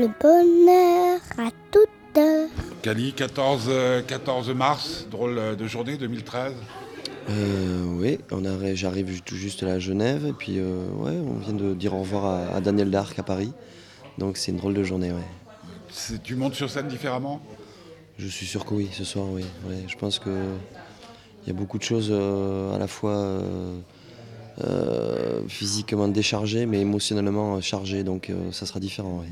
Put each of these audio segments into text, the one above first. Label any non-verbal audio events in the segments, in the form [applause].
le bonheur à toute heure. Cali, 14, euh, 14 mars, drôle de journée 2013. Euh, oui, j'arrive tout juste à Genève et puis euh, ouais, on vient de dire au revoir à, à Daniel Darc à Paris. Donc c'est une drôle de journée, ouais. Tu montes sur scène différemment? Je suis sûr que oui, ce soir, oui. ouais. Je pense que il y a beaucoup de choses euh, à la fois euh, euh, physiquement déchargées, mais émotionnellement chargées, donc euh, ça sera différent, oui.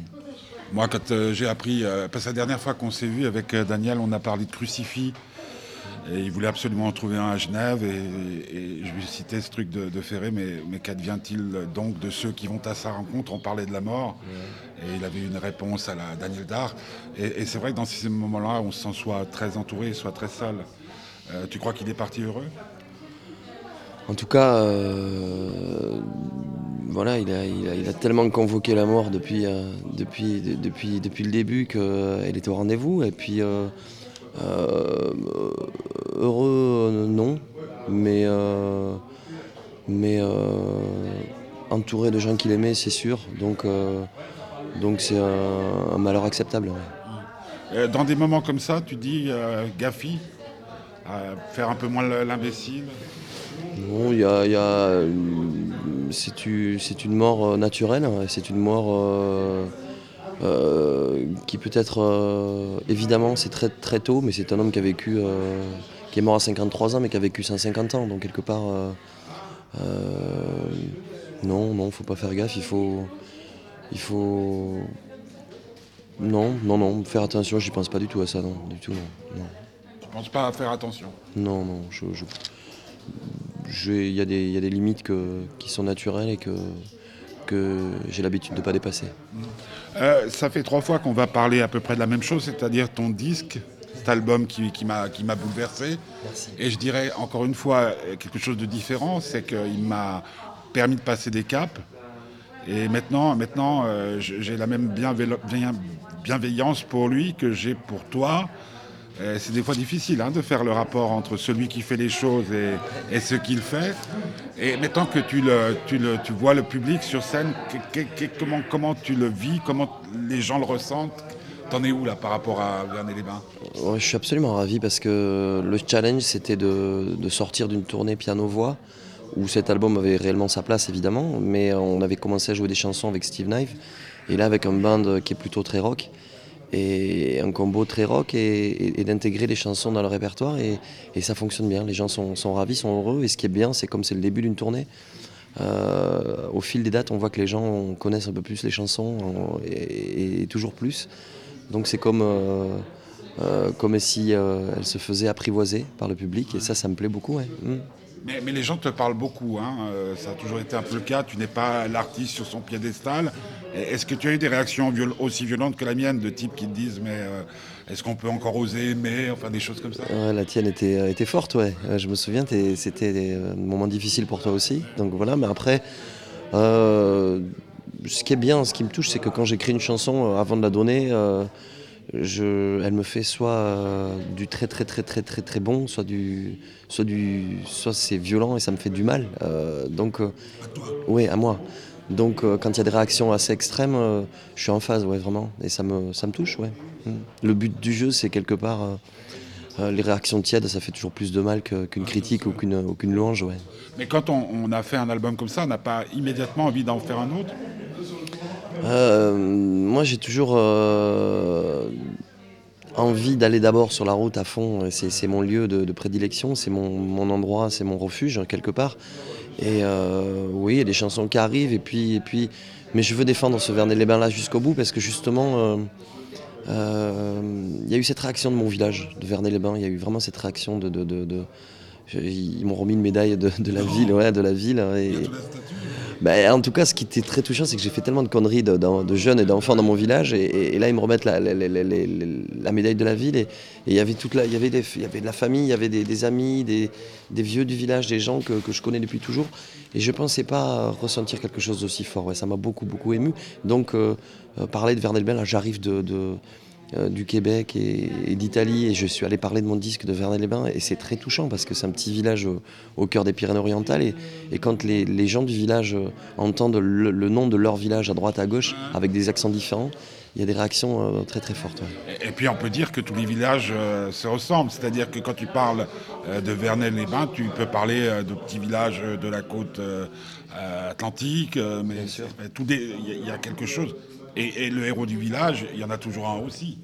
Moi, quand euh, j'ai appris, euh, parce que la dernière fois qu'on s'est vu avec euh, Daniel, on a parlé de crucifix. Et il voulait absolument en trouver un à Genève. Et, et je lui citais ce truc de, de Ferré, mais, mais qu'advient-il donc de ceux qui vont à sa rencontre? On parlait de la mort. Et il avait une réponse à la Daniel Dard. Et, et c'est vrai que dans ces moments-là, on se sent soit très entouré, soit très seul. Tu crois qu'il est parti heureux? En tout cas, voilà, il a, il, a, il a tellement convoqué la mort depuis, euh, depuis, de- depuis, depuis le début qu'elle était au rendez-vous. Et puis, euh, euh, heureux, non, mais, mais entouré de gens qu'il aimait, c'est sûr. Donc, donc c'est un, un malheur acceptable. ouais. Dans des moments comme ça, tu dis Gaffi, faire un peu moins l'imbécile? Non, il y a, il y a, c'est une mort euh, naturelle, hein, c'est une mort euh, euh, qui peut être, évidemment, c'est très, très tôt, mais c'est un homme qui a vécu, qui est mort à 53 ans, mais qui a vécu 150 ans, donc quelque part, non, non, faut pas faire gaffe, il faut, il faut, non, non, non, faire attention, j'y pense pas du tout à ça, non, du tout, non, non. Tu penses pas à faire attention? Non, non, je- il y, a des- il y a des limites que- qui sont naturelles et que, que j'ai l'habitude de ne pas dépasser. Euh, ça fait trois fois qu'on va parler à peu près de la même chose, c'est-à-dire ton disque, cet album qui, qui m'a bouleversé. Et je dirais encore une fois euh, quelque chose de différent, c'est qu'il m'a permis de passer des caps. Et maintenant, maintenant euh, j'ai la même bienveil- bien- bienveillance pour lui que j'ai pour toi. Euh, C'est des fois difficile hein, de faire le rapport entre celui qui fait les choses et, ce qu'il fait. Et maintenant que tu, vois le public sur scène, comment, tu le vis, comment les gens le ressentent? T'en es où là par rapport à Vernet-les-Bains Ouais, je suis absolument ravi parce que le challenge c'était de, de sortir d'une tournée piano-voix où cet album avait réellement sa place évidemment, mais on avait commencé à jouer des chansons avec Steve Knife et là avec un band qui est plutôt très rock et un combo très rock et, d'intégrer les chansons dans le répertoire et, ça fonctionne bien. Les gens sont, ravis, sont heureux et ce qui est bien c'est comme c'est le début d'une tournée. euh, au fil des dates, on voit que les gens connaissent un peu plus les chansons on- et, toujours plus. Donc c'est comme, euh, euh, comme si euh, elle se faisait apprivoiser par le public et ça, ça me plaît beaucoup. ouais. Mm. Mais, les gens te parlent beaucoup, hein, euh, ça a toujours été un peu le cas, tu n'es pas l'artiste sur son piédestal. Est-ce que tu as eu des réactions aussi violentes que la mienne, de types qui te disent mais euh, est-ce qu'on peut encore oser aimer, enfin des choses comme ça? La tienne était, euh, était forte, ouais. Je me souviens, c'était des euh, moments difficiles pour toi aussi. Donc voilà, mais après, ce qui est bien, ce qui me touche, c'est que quand j'écris une chanson, avant de la donner, elle me fait soit euh, du très très très très très très bon, soit du, soit du, soit c'est violent et ça me fait du mal. Euh, donc, oui, à moi. Donc euh, quand il y a des réactions assez extrêmes, euh, je suis en phase, ouais, vraiment, et ça me, ça me touche, ouais. Mm. Le but du jeu, c'est quelque part. euh, euh, les réactions tièdes, ça fait toujours plus de mal qu'une critique ou qu'une ou qu'une louange. Ouais. Mais quand on a fait un album comme ça, on n'a pas immédiatement envie d'en faire un autre? Euh, moi, j'ai toujours euh, envie d'aller d'abord sur la route à fond. C'est mon lieu de, de prédilection, c'est mon, mon endroit, c'est mon refuge, quelque part. Et euh, oui, il y a des chansons qui arrivent, et puis, et puis, mais je veux défendre ce Vernet-les-Bains là jusqu'au bout parce que justement. il y a eu cette réaction de mon village, de Vernet-les-Bains. Il y a eu vraiment cette réaction de. ils m'ont remis une médaille de, de la ville, ouais, de la ville. Et, ben, en tout cas, ce qui était très touchant, c'est que j'ai fait tellement de conneries de, jeunes et d'enfants dans mon village, et, là ils me remettent la, médaille de la ville, et il y avait y avait de la famille, il y avait des, amis, des, vieux du village, des gens que, je connais depuis toujours, et je pensais pas ressentir quelque chose d'aussi fort. Ça m'a beaucoup beaucoup ému. Donc euh, euh, parler de Vernet-le-Bain, là j'arrive de, du Québec et, et d'Italie et je suis allé parler de mon disque de Vernet-les-Bains et c'est très touchant parce que c'est un petit village au, au cœur des Pyrénées-Orientales et, et quand les, les gens du village euh, entendent le, le nom de leur village à droite à gauche avec des accents différents, il y a des réactions euh, très très fortes. ouais. Et, et puis on peut dire que tous les villages euh, se ressemblent. C'est-à-dire que quand tu parles euh, de Vernel-les-Bains, tu peux parler euh, de petits villages euh, de la côte euh, euh, atlantique, euh, mais y, il y a quelque chose. Et, et le héros du village, il y en a toujours un aussi.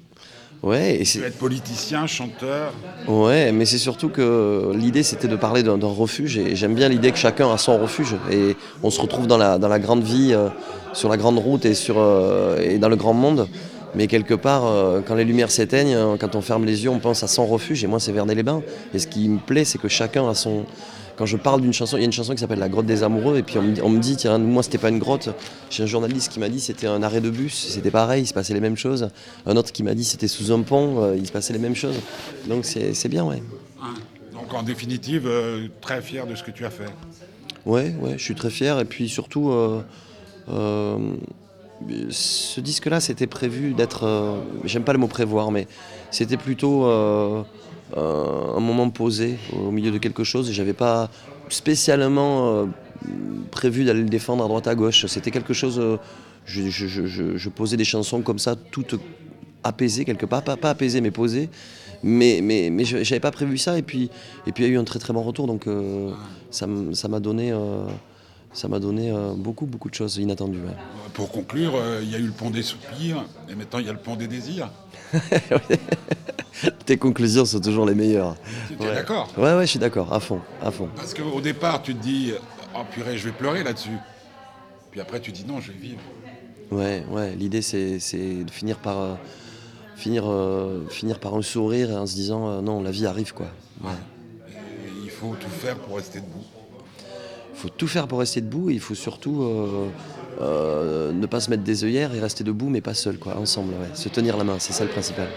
Ouais, et c'est- être politicien, chanteur. Ouais, mais c'est surtout que l'idée c'était de parler d'un d'un refuge et j'aime bien l'idée que chacun a son refuge et on se retrouve dans la, dans la grande vie, euh, sur la grande route et, sur, euh, et dans le grand monde. Mais quelque part, euh, quand les lumières s'éteignent, quand on ferme les yeux, on pense à son refuge et moi c'est Vernet-les-Bains. Et ce qui me plaît, c'est que chacun a son. Quand je parle d'une chanson, il y a une chanson qui s'appelle La grotte des amoureux et puis on me, dit- on me dit, tiens, moi c'était pas une grotte. J'ai un journaliste qui m'a dit c'était un arrêt de bus, c'était pareil, il se passait les mêmes choses. Un autre qui m'a dit c'était sous un pont, euh, il se passait les mêmes choses. Donc c'est bien, ouais. hein. Donc en définitive, euh, très fier de ce que tu as fait. Ouais, ouais, je suis très fier. Et puis surtout, euh, ce disque-là, c'était prévu d'être. J'aime pas le mot prévoir, mais c'était plutôt un moment posé au milieu de quelque chose. Et j'avais pas spécialement euh, prévu d'aller le défendre à droite à gauche. C'était quelque chose. euh, je, posais des chansons comme ça, toutes apaisées quelque part, pas, pas apaisées, mais posées. Mais, mais, mais j'avais pas prévu ça. Et puis, il y a eu un très très bon retour. Donc euh, ça m'a donné, beaucoup beaucoup de choses inattendues. Pour conclure, il y a eu le pont des soupirs, et maintenant il y a le pont des désirs. [laughs] Tes conclusions sont toujours les meilleures. Tu es d'accord? Ouais, ouais, je suis d'accord, à fond, à fond. Parce qu'au départ, tu te dis, oh purée, je vais pleurer là-dessus. Puis après, tu dis, non, je vais vivre. Ouais, ouais. L'idée, c'est, de finir par, euh, finir, euh, finir par un sourire et en se disant, euh, non, la vie arrive, quoi. Ouais. Il faut tout faire pour rester debout. Il faut tout faire pour rester debout et il faut surtout euh, euh, ne pas se mettre des œillères et rester debout, mais pas seul, quoi, ensemble. Se tenir la main, c'est ça le principal.